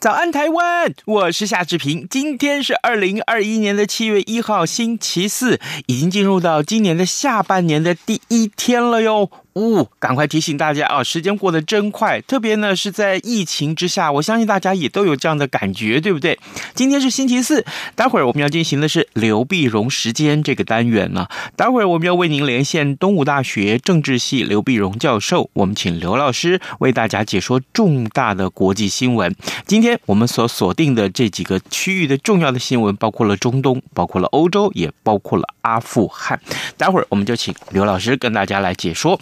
早安，台湾！我是夏志平。今天是二零二一年的七月一号，星期四，已经进入到今年的下半年的第一天了哟。呜、赶快提醒大家啊！时间过得真快，特别呢是在疫情之下，我相信大家也都有这样的感觉，对不对？今天是星期四，待会儿我们要进行的是刘碧荣时间这个单元呢。待会儿我们要为您连线东吴大学政治系刘碧荣教授，我们请刘老师为大家解说重大的国际新闻。今天我们所锁定的这几个区域的重要的新闻，包括了中东，包括了欧洲，也包括了阿富汗。待会儿我们就请刘老师跟大家来解说。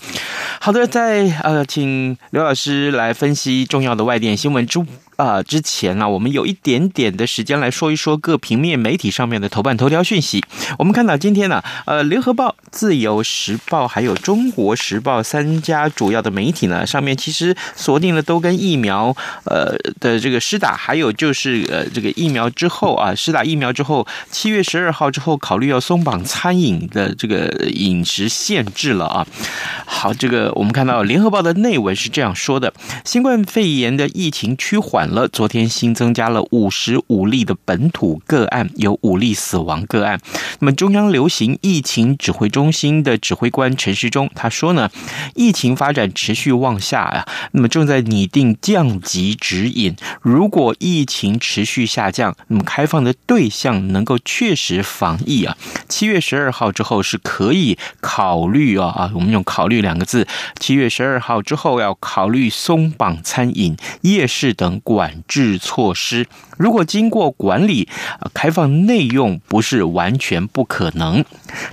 好的，在呃，请刘老师来分析重要的外电新闻之。啊、之前呢、啊，我们有一点点的时间来说一说各平面媒体上面的头版头条讯息。我们看到今天呢、呃，联合报、自由时报还有中国时报三家主要的媒体呢，上面其实锁定了都跟疫苗呃的这个施打，还有就是呃这个疫苗之后啊，施打疫苗之后，七月十二号之后考虑要松绑餐饮的这个饮食限制了啊。好，这个我们看到联合报的内文是这样说的：新冠肺炎的疫情趋缓。了，昨天新增加了五十五例的本土个案，有五例死亡个案。那么中央流行疫情指挥中心的指挥官陈时中他说呢，疫情发展持续往下呀，那么正在拟定降级指引。如果疫情持续下降，那么开放的对象能够确实防疫啊，七月十二号之后是可以考虑啊啊，我们用“考虑”两个字，七月十二号之后要考虑松绑餐饮、夜市等管。管制措施，如果经过管理，开放内用不是完全不可能。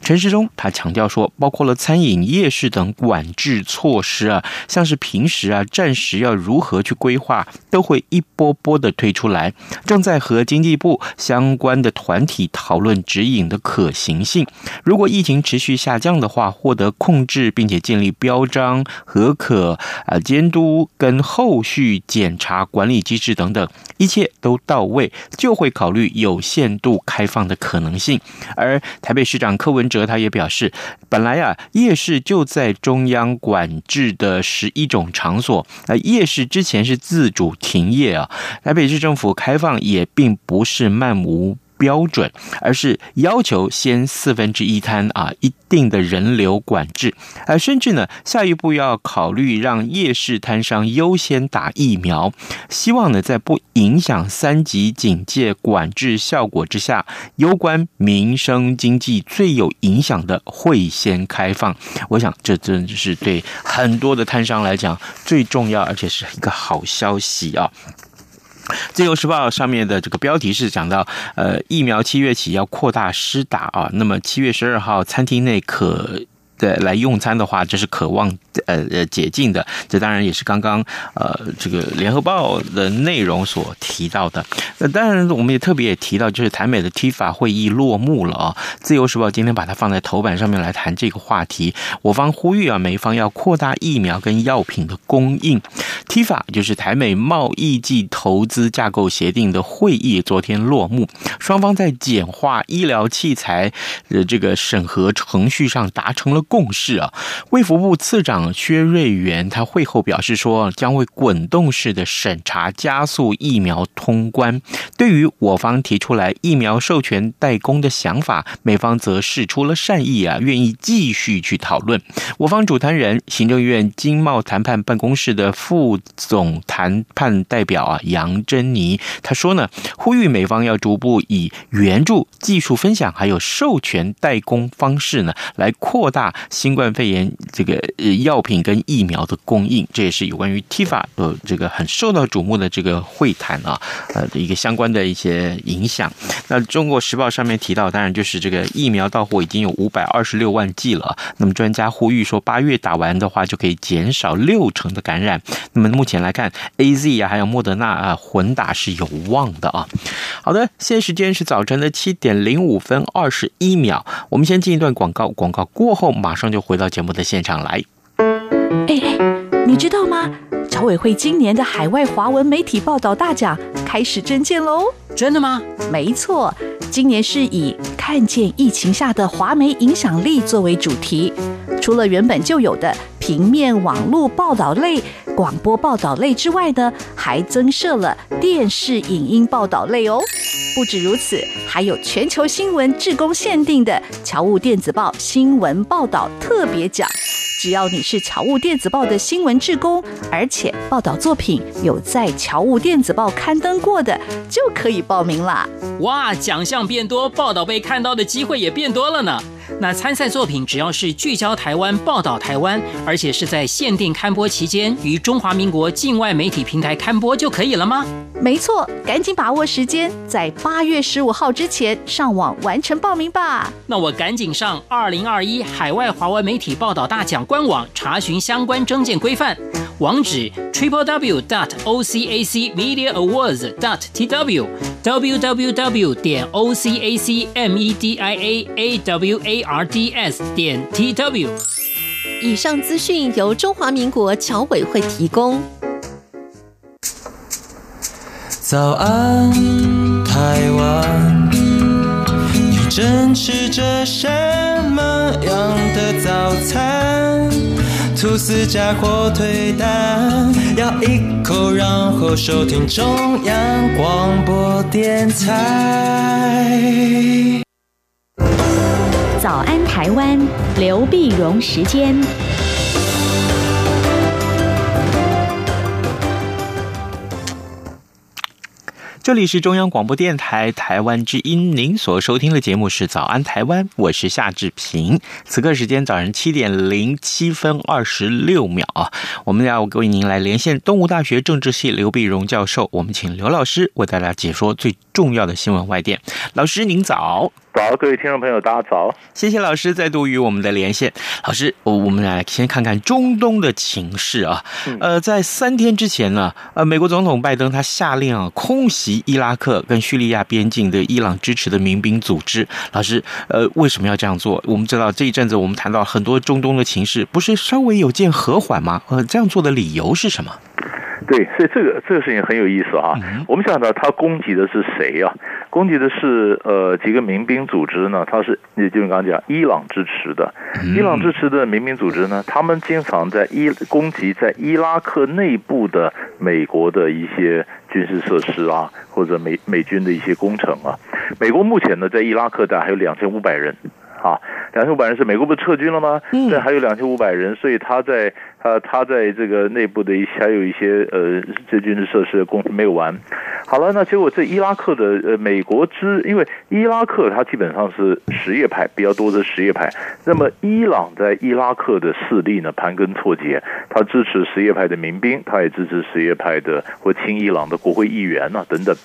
陈时中他强调说，包括了餐饮、夜市等管制措施啊，像是平时啊，暂时要如何去规划，都会一波波的推出来。正在和经济部相关的团体讨论指引的可行性。如果疫情持续下降的话，获得控制，并且建立标章、和可啊监督跟后续检查管理机机制等等，一切都到位，就会考虑有限度开放的可能性。而台北市长柯文哲他也表示，本来啊，夜市就在中央管制的十一种场所，那夜市之前是自主停业啊。台北市政府开放也并不是漫无标准，而是要求先四分之一摊啊，一定的人流管制，而甚至呢，下一步要考虑让夜市摊商优先打疫苗，希望呢，在不影响三级警戒管制效果之下，攸关民生经济最有影响的会先开放。我想，这真的是对很多的摊商来讲最重要，而且是一个好消息啊。自由时报上面的这个标题是讲到，呃，疫苗七月起要扩大施打啊，那么七月十二号餐厅内可。对，来用餐的话，这是渴望呃呃解禁的。这当然也是刚刚呃这个联合报的内容所提到的。那当然，我们也特别也提到，就是台美的 TIFA 会议落幕了啊。自由时报今天把它放在头版上面来谈这个话题。我方呼吁啊，美方要扩大疫苗跟药品的供应。TIFA 就是台美贸易暨投资架构协定的会议昨天落幕，双方在简化医疗器材的这个审核程序上达成了共识啊！卫福部次长薛瑞元他会后表示说，将会滚动式的审查，加速疫苗通关。对于我方提出来疫苗授权代工的想法，美方则释出了善意啊，愿意继续去讨论。我方主谈人行政院经贸谈判办公室的副总谈判代表啊杨珍妮他说呢，呼吁美方要逐步以援助、技术分享还有授权代工方式呢，来扩大。新冠肺炎这个呃药品跟疫苗的供应，这也是有关于 TIFA 的这个很受到瞩目的这个会谈啊，呃一个相关的一些影响。那中国时报上面提到，当然就是这个疫苗到货已经有五百二十六万剂了。那么专家呼吁说，八月打完的话就可以减少六成的感染。那么目前来看，AZ 啊还有莫德纳啊混打是有望的啊。好的，现在时间是早晨的七点零五分二十一秒，我们先进一段广告，广告过后马上就回到节目的现场来。哎哎，你知道吗？侨委会今年的海外华文媒体报道大奖开始征件喽！真的吗？没错，今年是以看见疫情下的华媒影响力作为主题，除了原本就有的平面网络报道类、广播报道类之外呢，还增设了电视影音报道类哦。不止如此，还有全球新闻志工限定的侨务电子报新闻报道特别奖。只要你是侨务电子报的新闻志工，而且报道作品有在侨务电子报刊登过的，就可以报名啦！哇，奖项变多，报道被看到的机会也变多了呢。那参赛作品只要是聚焦台湾、报道台湾，而且是在限定刊播期间于中华民国境外媒体平台刊播就可以了吗？没错，赶紧把握时间，在八月十五号之前上网完成报名吧。那我赶紧上二零二一海外华文媒体报道大奖官网查询相关证件规范，网址 triple w dot o c a c media awards dot t w w w w 点 o c a c m e d i a a w a r d s 点 t w。以上资讯由中华民国侨委会提供。早安，台湾，你正吃着什么样的早餐？吐司加火腿蛋，咬一口，然后收听中央广播电台。早安，台湾，刘碧荣时间。这里是中央广播电台台湾之音，您所收听的节目是《早安台湾》，我是夏志平。此刻时间早上七点零七分二十六秒啊，我们要为您来连线东吴大学政治系刘碧荣教授，我们请刘老师为大家解说最重要的新闻外电。老师您早。早，各位听众朋友，大家早！谢谢老师再度与我们的连线。老师，我我们来先看看中东的情势啊。呃，在三天之前呢，呃，美国总统拜登他下令啊，空袭伊拉克跟叙利亚边境的伊朗支持的民兵组织。老师，呃，为什么要这样做？我们知道这一阵子我们谈到很多中东的情势，不是稍微有见和缓吗？呃，这样做的理由是什么？对，所以这个这个事情很有意思啊。我们想到他攻击的是谁啊？攻击的是呃几个民兵组织呢？他是也就是刚刚讲伊朗支持的，伊朗支持的民兵组织呢，他们经常在伊攻击在伊拉克内部的美国的一些军事设施啊，或者美美军的一些工程啊。美国目前呢，在伊拉克的还有两千五百人啊，两千五百人是美国不是撤军了吗？嗯，这还有两千五百人，所以他在。呃，他在这个内部的一些还有一些呃，这军事设施的工程没有完。好了，那结果这伊拉克的呃，美国支，因为伊拉克它基本上是什叶派比较多的什叶派，那么伊朗在伊拉克的势力呢，盘根错节，他支持什叶派的民兵，他也支持什叶派的或亲伊朗的国会议员呐、啊、等等。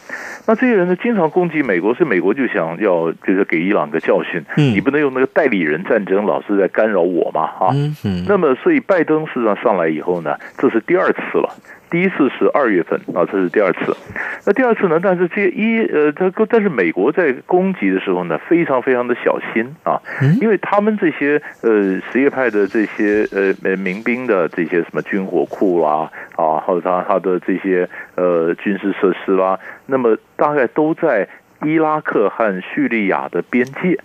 那这些人呢，经常攻击美国，所以美国就想要就是给伊朗个教训，你不能用那个代理人战争老是在干扰我嘛啊。那么所以拜登是。上来以后呢，这是第二次了。第一次是二月份啊，这是第二次。那第二次呢？但是这一呃，他但是美国在攻击的时候呢，非常非常的小心啊，因为他们这些呃什叶派的这些呃民兵的这些什么军火库啦啊，或者他他的这些呃军事设施啦，那么大概都在伊拉克和叙利亚的边界。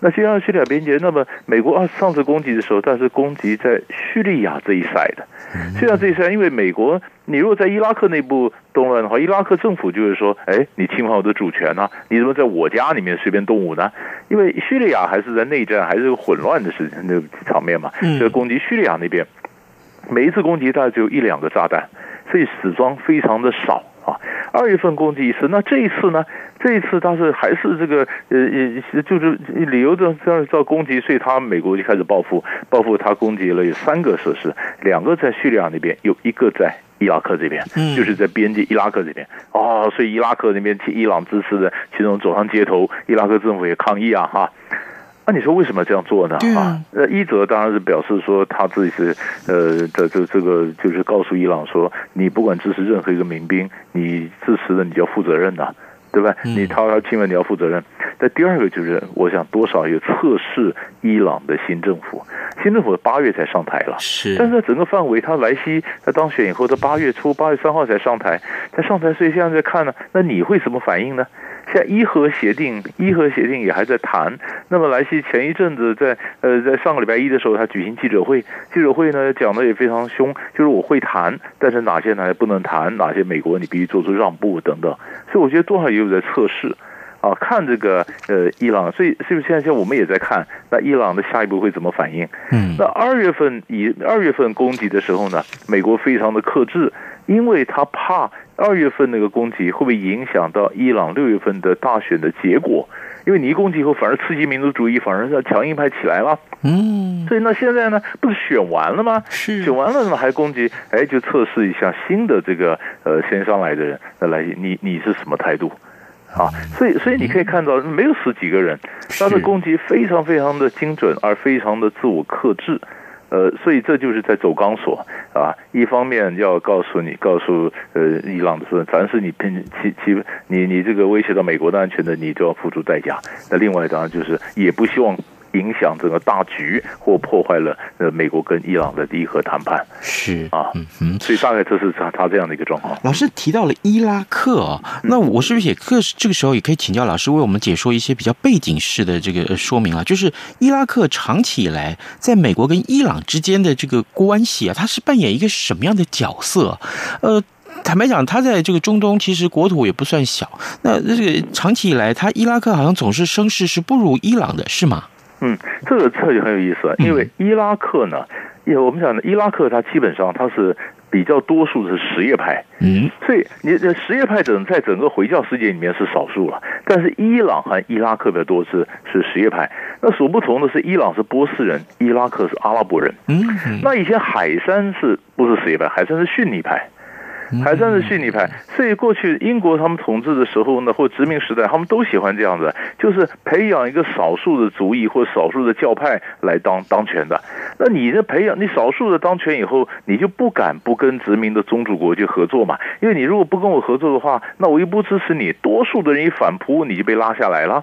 那叙利亚、叙利亚边界，那么美国啊上次攻击的时候，但是攻击在叙利亚这一带的，叙利亚这一带，因为美国，你如果在伊拉克内部动乱的话，伊拉克政府就是说，哎，你侵犯我的主权呐、啊，你怎么在我家里面随便动武呢？因为叙利亚还是在内战，还是个混乱的事情那个场面嘛，所以攻击叙利亚那边，每一次攻击大概只有一两个炸弹，所以死伤非常的少。啊，二月份攻击一次，那这一次呢？这一次他是还是这个呃呃，就是理由这样叫攻击，所以他美国就开始报复，报复他攻击了有三个设施，两个在叙利亚那边，有一个在伊拉克这边，就是在边界伊拉克这边。哦，所以伊拉克那边去伊朗支持的，其中走上街头，伊拉克政府也抗议啊，哈。那、啊、你说为什么这样做呢？啊，那一则当然是表示说他自己是呃这这这个就是告诉伊朗说，你不管支持任何一个民兵，你支持的你就要负责任呐，对吧？你掏他亲吻你要负责任。那第二个就是，我想多少也测试伊朗的新政府，新政府八月才上台了，是，但是在整个范围，他莱西他当选以后，他八月初八月三号才上台，他上台，所以现在在看呢，那你会什么反应呢？在伊核协定，伊核协定也还在谈。那么莱西前一阵子在呃在上个礼拜一的时候，他举行记者会，记者会呢讲的也非常凶，就是我会谈，但是哪些呢不能谈，哪些美国你必须做出让步等等。所以我觉得多少也有在测试啊，看这个呃伊朗，所以是不是现在现在我们也在看那伊朗的下一步会怎么反应？嗯，那二月份以二月份攻击的时候呢，美国非常的克制，因为他怕。二月份那个攻击会不会影响到伊朗六月份的大选的结果？因为你一攻击以后，反而刺激民族主义，反而要强硬派起来了。嗯，所以那现在呢，不是选完了吗？是选完了，怎么还攻击？哎，就测试一下新的这个呃先上来的人，那来你你是什么态度？啊，所以所以你可以看到，没有死几个人，他的攻击非常非常的精准，而非常的自我克制。呃，所以这就是在走钢索啊！一方面要告诉你，告诉呃伊朗的说，凡是你拼其其你你这个威胁到美国的安全的，你都要付出代价。那另外当然就是也不希望。影响整个大局，或破坏了呃美国跟伊朗的伊核谈判，是啊，嗯哼，所以大概这是他他这样的一个状况。老师提到了伊拉克啊，那我是不是也可这个时候也可以请教老师为我们解说一些比较背景式的这个说明啊？就是伊拉克长期以来在美国跟伊朗之间的这个关系啊，它是扮演一个什么样的角色？呃，坦白讲，他在这个中东其实国土也不算小，那这个长期以来，他伊拉克好像总是声势是不如伊朗的，是吗？嗯，这个这就很有意思啊，因为伊拉克呢，因为我们讲的伊拉克，它基本上它是比较多数的是什叶派，嗯，所以你的什叶派整在整个回教世界里面是少数了，但是伊朗和伊拉克比较多是是什叶派，那所不同的是，伊朗是波斯人，伊拉克是阿拉伯人，嗯，那以前海山是不是什叶派？海山是逊尼派。海珊是逊尼派，所以过去英国他们统治的时候呢，或殖民时代，他们都喜欢这样子，就是培养一个少数的族裔或少数的教派来当当权的。那你这培养，你少数的当权以后，你就不敢不跟殖民的宗主国去合作嘛？因为你如果不跟我合作的话，那我又不支持你，多数的人一反扑，你就被拉下来了。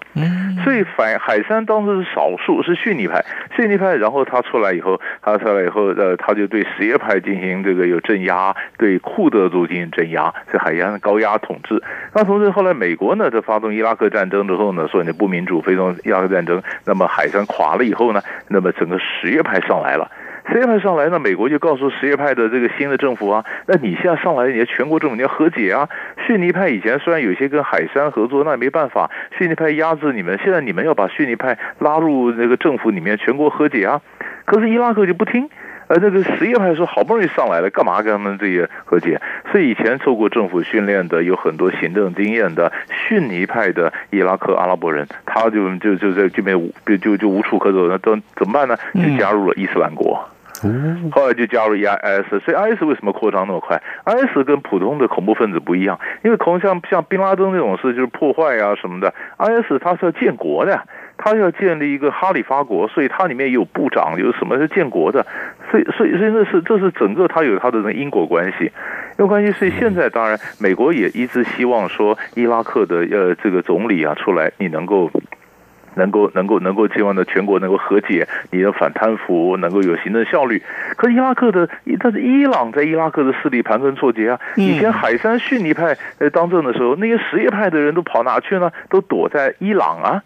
所以反海山当时是少数，是逊尼派，逊尼派，然后他出来以后，他出来以后，呃，他就对什叶派进行这个有镇压，对库德。进行镇压，是海洋高压统治。那同时，后来美国呢，在发动伊拉克战争之后呢，说你不民主，发动伊拉克战争。那么海珊垮了以后呢，那么整个什叶派上来了。什叶派上来呢，美国就告诉什叶派的这个新的政府啊，那你现在上来，你要全国政府你要和解啊。逊尼派以前虽然有些跟海山合作，那也没办法，逊尼派压制你们，现在你们要把逊尼派拉入那个政府里面，全国和解啊。可是伊拉克就不听。而这个什叶派说好不容易上来了，干嘛跟他们这些和解？所以以前受过政府训练的、有很多行政经验的逊尼派的伊拉克阿拉伯人，他就就就在这边就就就无处可走，那都怎么办呢？就加入了伊斯兰国，后来就加入 IS。所以 IS 为什么扩张那么快？IS 跟普通的恐怖分子不一样，因为恐像像宾拉登这种事就是破坏啊什么的，IS 他是要建国的。他要建立一个哈里发国，所以它里面有部长，有什么是建国的，所以所以所以那是这是整个它有它的那因果关系，因为关系。所以现在当然美国也一直希望说伊拉克的呃这个总理啊出来，你能够能够能够能够希望的全国能够和解，你的反贪腐能够有行政效率。可是伊拉克的，但是伊朗在伊拉克的势力盘根错节啊。以前海山逊尼派呃当政的时候，那些什叶派的人都跑哪去呢？都躲在伊朗啊。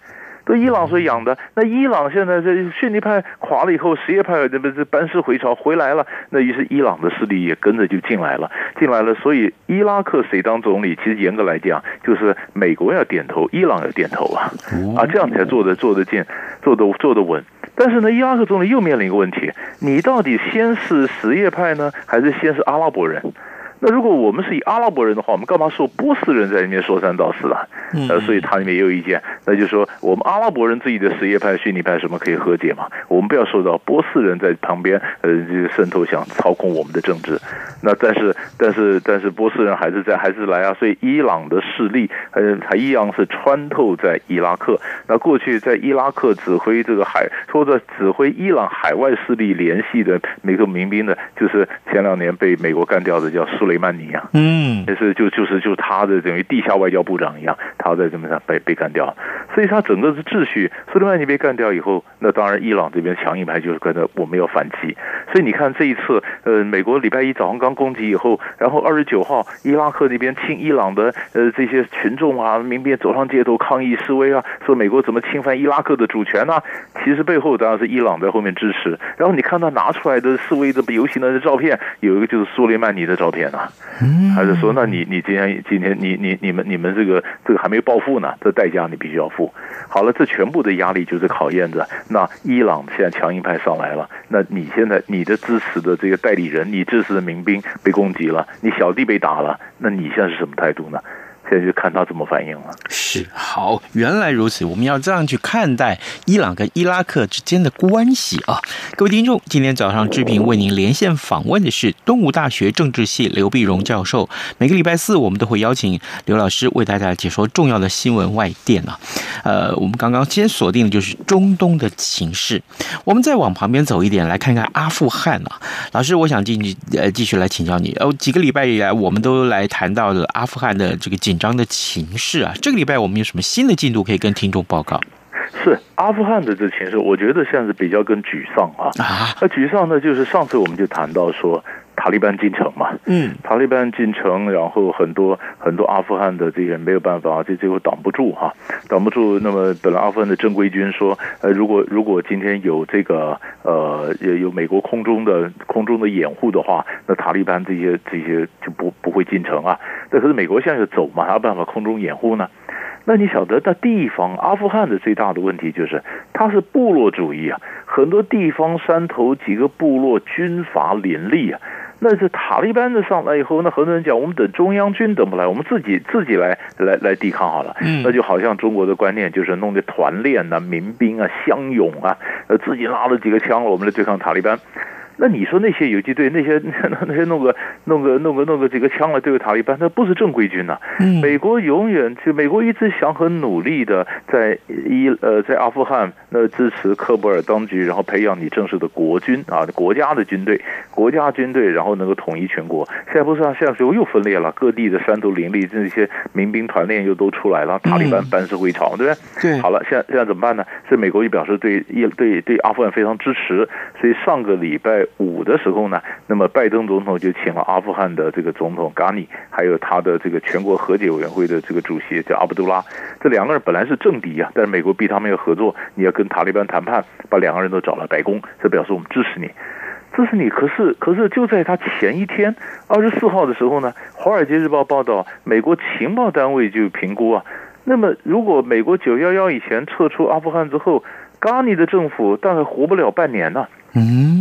都伊朗所养的，那伊朗现在这逊尼派垮了以后，什叶派这不是班师回朝回来了？那于是伊朗的势力也跟着就进来了，进来了。所以伊拉克谁当总理，其实严格来讲，就是美国要点头，伊朗要点头啊，啊，这样才做得做得进，做得做得稳。但是呢，伊拉克总理又面临一个问题：你到底先是什叶派呢，还是先是阿拉伯人？那如果我们是以阿拉伯人的话，我们干嘛说波斯人在里面说三道四啊？呃，所以他里面也有意见，那就是说我们阿拉伯人自己的什叶派、逊尼派什么可以和解嘛？我们不要受到波斯人在旁边呃渗透，想操控我们的政治。那但是但是但是波斯人还是在还是来啊，所以伊朗的势力呃还一样是穿透在伊拉克。那过去在伊拉克指挥这个海或者指挥伊朗海外势力联系的每个民兵呢，就是前两年被美国干掉的叫苏雷曼尼啊，嗯，就是就就是就是他的等于地下外交部长一样，他在这么上被被干掉，所以他整个的秩序，苏雷曼尼被干掉以后，那当然伊朗这边强硬派就是跟着我们要反击，所以你看这一次，呃，美国礼拜一早上刚攻击以后，然后二十九号伊拉克那边亲伊朗的呃这些群众啊，民兵走上街头抗议示威啊，说美国怎么侵犯伊拉克的主权呢、啊？其实背后当然是伊朗在后面支持，然后你看他拿出来的示威的游行的照片，有一个就是苏雷曼尼的照片啊，还是说，那你你今天今天你你你们你们这个这个还没报复呢，这代价你必须要付。好了，这全部的压力就是考验着，那伊朗现在强硬派上来了，那你现在你的支持的这个代理人，你支持的民兵被攻击了，你小弟被打了，那你现在是什么态度呢？现在就看他怎么反应了。是，好，原来如此，我们要这样去看待伊朗跟伊拉克之间的关系啊！各位听众，今天早上志平为您连线访问的是东吴大学政治系刘碧荣教授。每个礼拜四，我们都会邀请刘老师为大家解说重要的新闻外电啊。呃，我们刚刚先锁定的就是中东的情势，我们再往旁边走一点，来看看阿富汗啊。老师，我想继续呃继续来请教你。哦，几个礼拜以来，我们都来谈到了阿富汗的这个紧张的情势啊，这个礼拜我们有什么新的进度可以跟听众报告？是阿富汗的这情势，我觉得现在是比较跟沮丧啊。啊，那沮丧呢，就是上次我们就谈到说。塔利班进城嘛，嗯，塔利班进城，然后很多很多阿富汗的这些人没有办法，这最后挡不住哈，挡不住。那么本来阿富汗的正规军说，呃，如果如果今天有这个呃有美国空中的空中的掩护的话，那塔利班这些这些就不不会进城啊。但可是美国现在就走嘛，还有办法空中掩护呢？那你晓得，那地方阿富汗的最大的问题就是它是部落主义啊，很多地方山头几个部落军阀林立啊。那是塔利班的上来以后，那很多人讲，我们等中央军等不来，我们自己自己来来来抵抗好了。嗯，那就好像中国的观念就是弄个团练啊、民兵啊、乡勇啊，呃，自己拉了几个枪，我们来对抗塔利班。那你说那些游击队，那些 那些弄个弄个弄个弄个几个枪来对付塔利班，那不是正规军呐、啊。美国永远就美国一直想很努力的在伊呃在阿富汗那支持科布尔当局，然后培养你正式的国军啊国家的军队，国家军队然后能够统一全国。现在不是啊，现在又又分裂了，各地的山头林立，这些民兵团练又都出来了，塔利班班师回朝，对不对？对。好了，现在现在怎么办呢？所以美国就表示对伊对对阿富汗非常支持，所以上个礼拜。五的时候呢，那么拜登总统就请了阿富汗的这个总统甘尼，还有他的这个全国和解委员会的这个主席叫阿卜杜拉，这两个人本来是政敌啊，但是美国逼他们要合作，你要跟塔利班谈判，把两个人都找了白宫，这表示我们支持你，支持你。可是可是就在他前一天二十四号的时候呢，《华尔街日报》报道，美国情报单位就评估啊，那么如果美国九幺幺以前撤出阿富汗之后，甘尼的政府大概活不了半年呢。嗯。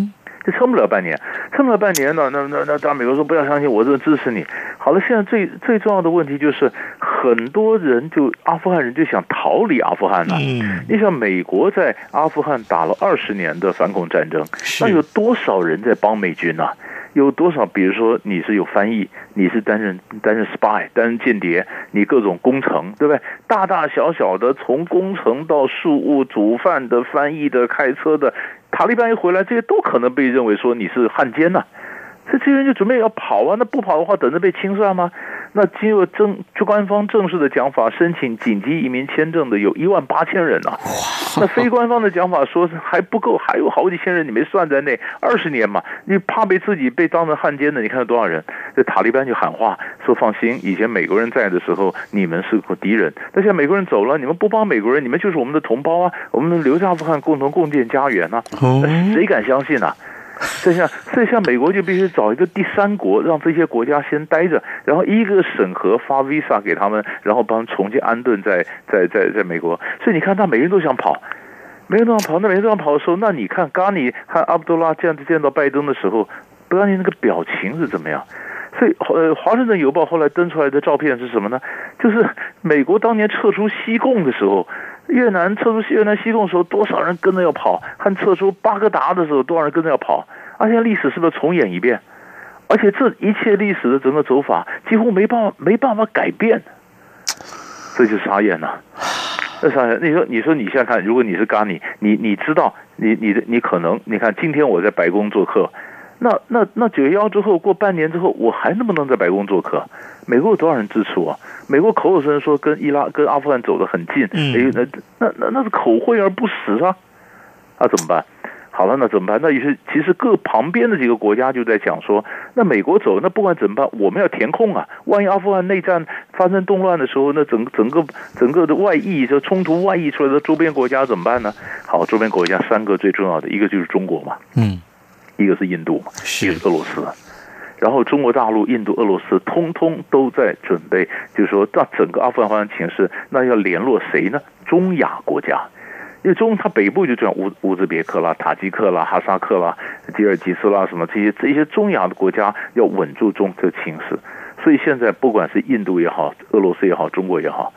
这撑不了半年，撑不了半年呢？那那那，当然美国说不要相信我，这支持你。好了，现在最最重要的问题就是，很多人就阿富汗人就想逃离阿富汗了。嗯，你想美国在阿富汗打了二十年的反恐战争，那有多少人在帮美军呢？有多少？比如说你是有翻译，你是担任担任 spy，担任间谍，你各种工程，对不对？大大小小的，从工程到事务、煮饭的、翻译的、开车的。塔利班一回来，这些都可能被认为说你是汉奸呐、这些人就准备要跑啊，那不跑的话，等着被清算吗？那经过正就官方正式的讲法，申请紧急移民签证的有一万八千人呐、啊。那非官方的讲法说还不够，还有好几千人你没算在内。二十年嘛，你怕被自己被当成汉奸的，你看有多少人？这塔利班就喊话说：“放心，以前美国人在的时候，你们是个敌人，但现在美国人走了，你们不帮美国人，你们就是我们的同胞啊！我们留在阿富汗，共同共建家园呐、啊！谁敢相信呐、啊？”这下，这下美国就必须找一个第三国，让这些国家先待着，然后一个审核发 visa 给他们，然后帮重新安顿在在在在美国。所以你看，他每个人都想跑，每个人都想跑。那每个人都想跑的时候，那你看，甘尼和阿卜杜拉这样子见到拜登的时候，不知道你那个表情是怎么样？所以呃，《华盛顿邮报》后来登出来的照片是什么呢？就是美国当年撤出西贡的时候，越南撤出越南西贡的时候，多少人跟着要跑；和撤出巴格达的时候，多少人跟着要跑。而且历史是不是重演一遍？而且这一切历史的整个走法几乎没办法没办法改变，这就傻眼了。那傻眼，你说你说你现在看，如果你是咖尼，你你知道，你你的你可能，你看今天我在白宫做客，那那那九幺幺之后过半年之后，我还能不能在白宫做客？美国有多少人支持我？美国口口声声说跟伊拉跟阿富汗走得很近，嗯，那那那那是口惠而不实啊，那怎么办？好了，那怎么办？那于是其实各旁边的几个国家就在讲说，那美国走，那不管怎么办，我们要填空啊。万一阿富汗内战发生动乱的时候，那整整个整个的外溢，就冲突外溢出来的周边国家怎么办呢？好，周边国家三个最重要的一个就是中国嘛，嗯，一个是印度嘛，一个是俄罗斯，然后中国大陆、印度、俄罗斯通通都在准备，就是说，那整个阿富汗情势，那要联络谁呢？中亚国家。因为中它北部就这样乌乌兹别克啦、塔吉克啦、哈萨克啦、吉尔吉斯啦什么这些这些中亚的国家要稳住中这情势，所以现在不管是印度也好、俄罗斯也好、中国也好，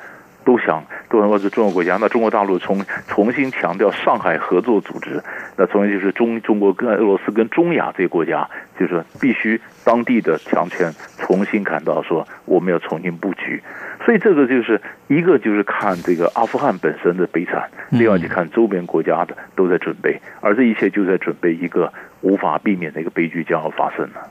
都想都能够是中国国家。那中国大陆重重新强调上海合作组织，那重新就是中中国跟俄罗斯跟中亚这些国家，就是必须当地的强权重新感到说我们要重新布局。所以这个就是一个就是看这个阿富汗本身的悲惨，另外就看周边国家的都在准备，而这一切就在准备一个无法避免的一个悲剧将要发生了。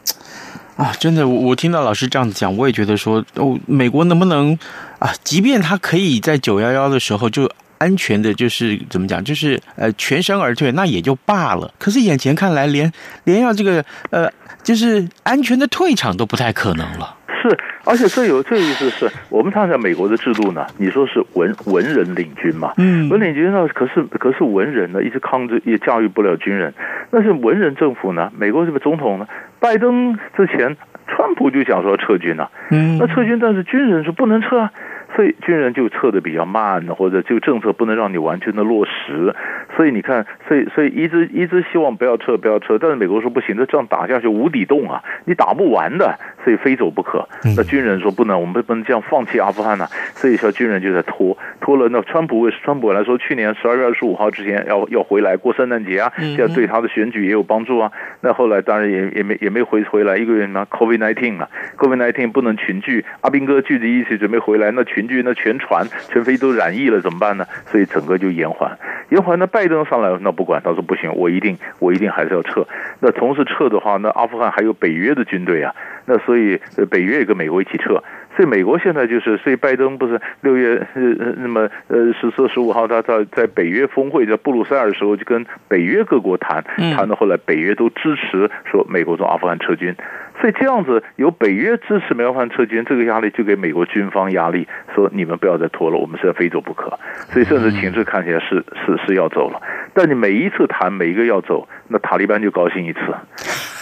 啊，真的，我我听到老师这样子讲，我也觉得说，哦，美国能不能啊，即便他可以在九幺幺的时候就安全的，就是怎么讲，就是呃全身而退，那也就罢了。可是眼前看来连，连连要这个呃，就是安全的退场都不太可能了。是，而且最有最有意思是我们看一下美国的制度呢。你说是文文人领军嘛？嗯，文领军呢？可是可是文人呢，一直抗着也驾驭不了军人。那是文人政府呢？美国这个总统呢？拜登之前，川普就想说撤军啊。嗯，那撤军，但是军人说不能撤啊。所以军人就撤的比较慢，或者就政策不能让你完全的落实。所以你看，所以所以一直一直希望不要撤，不要撤。但是美国说不行，这样打下去无底洞啊，你打不完的，所以非走不可。那军人说不能，我们不能这样放弃阿富汗呐、啊。所以说军人就在拖拖了。那川普为川普来说，去年十二月二十五号之前要要回来过圣诞节啊，这样对他的选举也有帮助啊。那后来当然也也没也没回回来一个月嘛，COVID nineteen 啊，COVID nineteen 不能群聚。阿兵哥聚集一起准备回来，那群。那全船全飞都染疫了怎么办呢？所以整个就延缓，延缓。那拜登上来那不管，他说不行，我一定我一定还是要撤。那同时撤的话，那阿富汗还有北约的军队啊，那所以北约也跟美国一起撤。所以美国现在就是，所以拜登不是六月呃那么呃十四十五号他在在北约峰会在布鲁塞尔的时候就跟北约各国谈，谈到后来北约都支持说美国从阿富汗撤军。所以这样子由北约支持阿富汗撤军，这个压力就给美国军方压力，说你们不要再拖了，我们是要非走不可。所以甚至情势看起来是是是要走了，但你每一次谈每一个要走，那塔利班就高兴一次。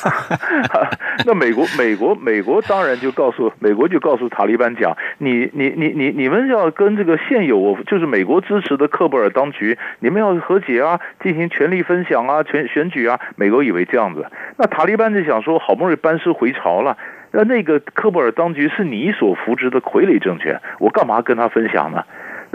那美国美国美国当然就告诉美国就告诉塔利班讲，你你你你你们要跟这个现有就是美国支持的喀布尔当局，你们要和解啊，进行权力分享啊，选选举啊。美国以为这样子，那塔利班就想说，好不容易班师回朝了，那那个喀布尔当局是你所扶植的傀儡政权，我干嘛跟他分享呢？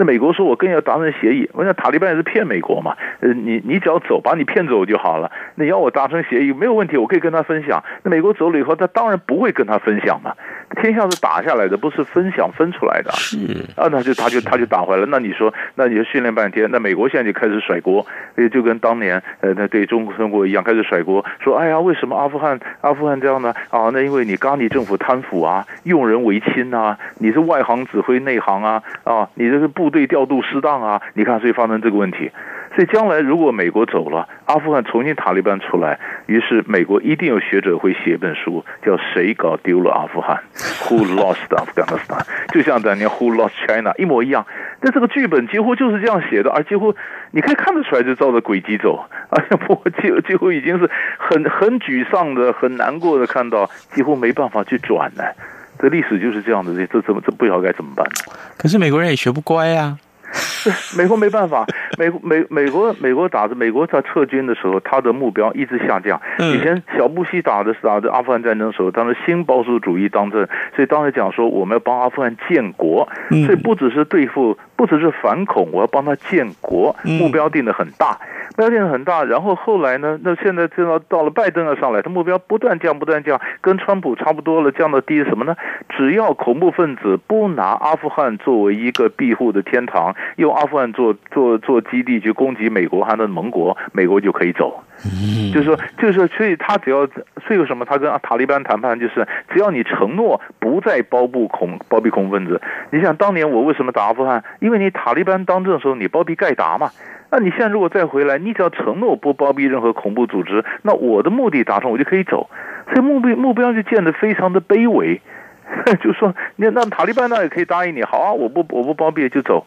那美国说，我更要达成协议，我想塔利班也是骗美国嘛，呃，你你只要走，把你骗走就好了。你要我达成协议没有问题，我可以跟他分享。那美国走了以后，他当然不会跟他分享嘛。天下是打下来的，不是分享分出来的。是啊，那就他就他就打回来了。那你说，那你就训练半天，那美国现在就开始甩锅，也就跟当年呃那对中国中国一样开始甩锅，说哎呀，为什么阿富汗阿富汗这样呢？啊，那因为你咖尼政府贪腐啊，用人唯亲啊，你是外行指挥内行啊，啊，你这是部队调度适当啊，你看所以发生这个问题。所以将来如果美国走了，阿富汗重新塔利班出来，于是美国一定有学者会写一本书，叫《谁搞丢了阿富汗》（Who Lost Afghanistan），就像当年 Who Lost China 一模一样。那这个剧本几乎就是这样写的，而几乎你可以看得出来，就照着轨迹走。哎呀，不，几几乎已经是很很沮丧的、很难过的，看到几乎没办法去转呢。这历史就是这样的，这这怎么这不知道该怎么办？可是美国人也学不乖呀、啊。美国没办法，美美美国美国打着美国在撤军的时候，他的目标一直下降。以前小布希打的是打着阿富汗战争的时候，当时新保守主义当政，所以当时讲说我们要帮阿富汗建国，所以不只是对付，不只是反恐，我要帮他建国，目标定得很大。目标定得很大，然后后来呢？那现在就到到了拜登要上来，他目标不断降，不断降，跟川普差不多了，降到低什么呢？只要恐怖分子不拿阿富汗作为一个庇护的天堂，用阿富汗做做做基地去攻击美国和他的盟国，美国就可以走。就是说，就是说，所以他只要，所以什么？他跟塔利班谈判，就是只要你承诺不再包庇恐包庇恐怖分子。你想当年我为什么打阿富汗？因为因为你塔利班当政的时候，你包庇盖达嘛。那你现在如果再回来，你只要承诺不包庇任何恐怖组织，那我的目的达成，我就可以走。所以目标目标就建得非常的卑微，就说那那塔利班那也可以答应你，好啊，我不我不包庇就走。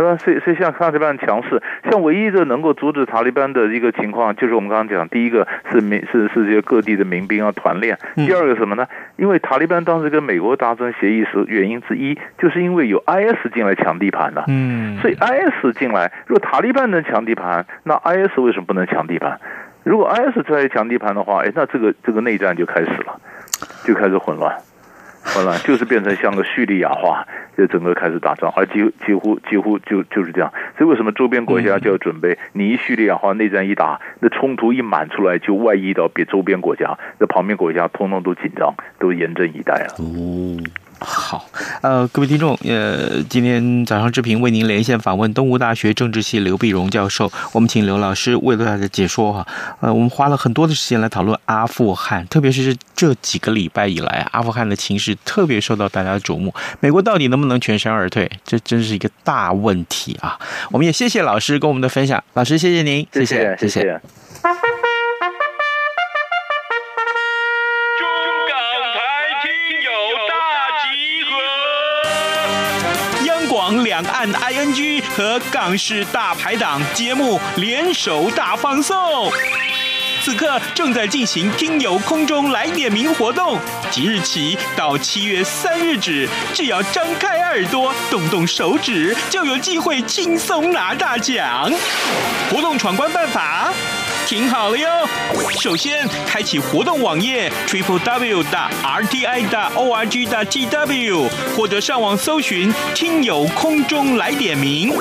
是吧？所以所以像塔利班强势，像唯一的能够阻止塔利班的一个情况，就是我们刚刚讲，第一个是民是世界各地的民兵要团练，第二个什么呢？因为塔利班当时跟美国达成协议时，原因之一就是因为有 IS 进来抢地盘了。嗯，所以 IS 进来，如果塔利班能抢地盘，那 IS 为什么不能抢地盘？如果 IS 出来抢地盘的话，哎，那这个这个内战就开始了，就开始混乱。混乱就是变成像个叙利亚化，就整个开始打仗，而几几乎几乎就就是这样。所以为什么周边国家就要准备？你一叙利亚化，内战一打，那冲突一满出来，就外溢到别周边国家，那旁边国家通通都紧张，都严阵以待了。嗯。好，呃，各位听众，呃，今天早上志平为您连线访问东吴大学政治系刘碧荣教授，我们请刘老师为大家解说哈。呃，我们花了很多的时间来讨论阿富汗，特别是这几个礼拜以来，阿富汗的情势特别受到大家的瞩目。美国到底能不能全身而退？这真是一个大问题啊！我们也谢谢老师跟我们的分享，老师谢谢您，谢谢，谢谢。谢谢两岸 ING 和港式大排档节目联手大放送，此刻正在进行听友空中来点名活动，即日起到七月三日止，只要张开耳朵，动动手指，就有机会轻松拿大奖。活动闯关办法。听好了哟！首先，开启活动网页 triple w 的 r t i 的 o r g 的 t w，或者上网搜寻“听友空中来点名”。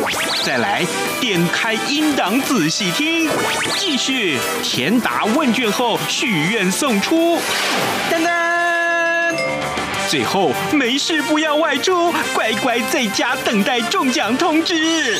再来，点开音档仔细听。继续填答问卷后许愿送出。噔噔！最后，没事不要外出，乖乖在家等待中奖通知。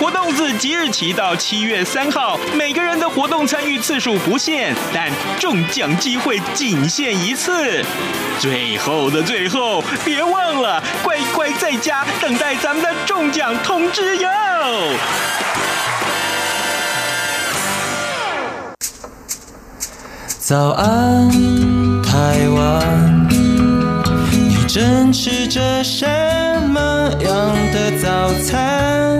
活动自即日起到七月三号，每个人的活动参与次数不限，但中奖机会仅限一次。最后的最后，别忘了乖乖在家等待咱们的中奖通知哟。早安，台湾，你正吃着什么样的早餐？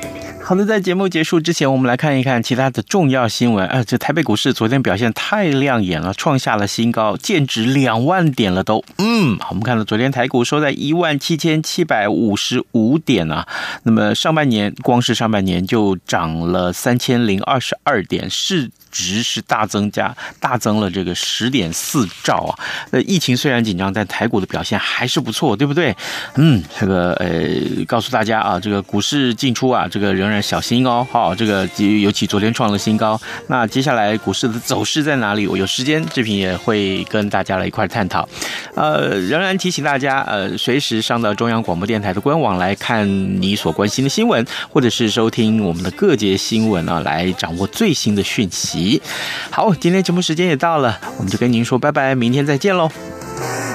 好的，在节目结束之前，我们来看一看其他的重要新闻。啊，这台北股市昨天表现太亮眼了，创下了新高，见指两万点了都。嗯，我们看到昨天台股收在一万七千七百五十五点啊。那么上半年光是上半年就涨了三千零二十二点，市值是大增加，大增了这个十点四兆啊。那，疫情虽然紧张，但台股的表现还是不错，对不对？嗯，这个呃，告诉大家啊，这个股市进出啊，这个仍然。小心哦。好，这个尤其昨天创了新高，那接下来股市的走势在哪里？我有时间志平也会跟大家来一块探讨。呃，仍然提醒大家，呃，随时上到中央广播电台的官网来看你所关心的新闻，或者是收听我们的各节新闻啊，来掌握最新的讯息。好，今天节目时间也到了，我们就跟您说拜拜，明天再见喽。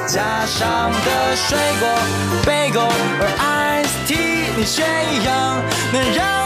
加上的水果，Bagel 或 Iced Tea，你选一样，能让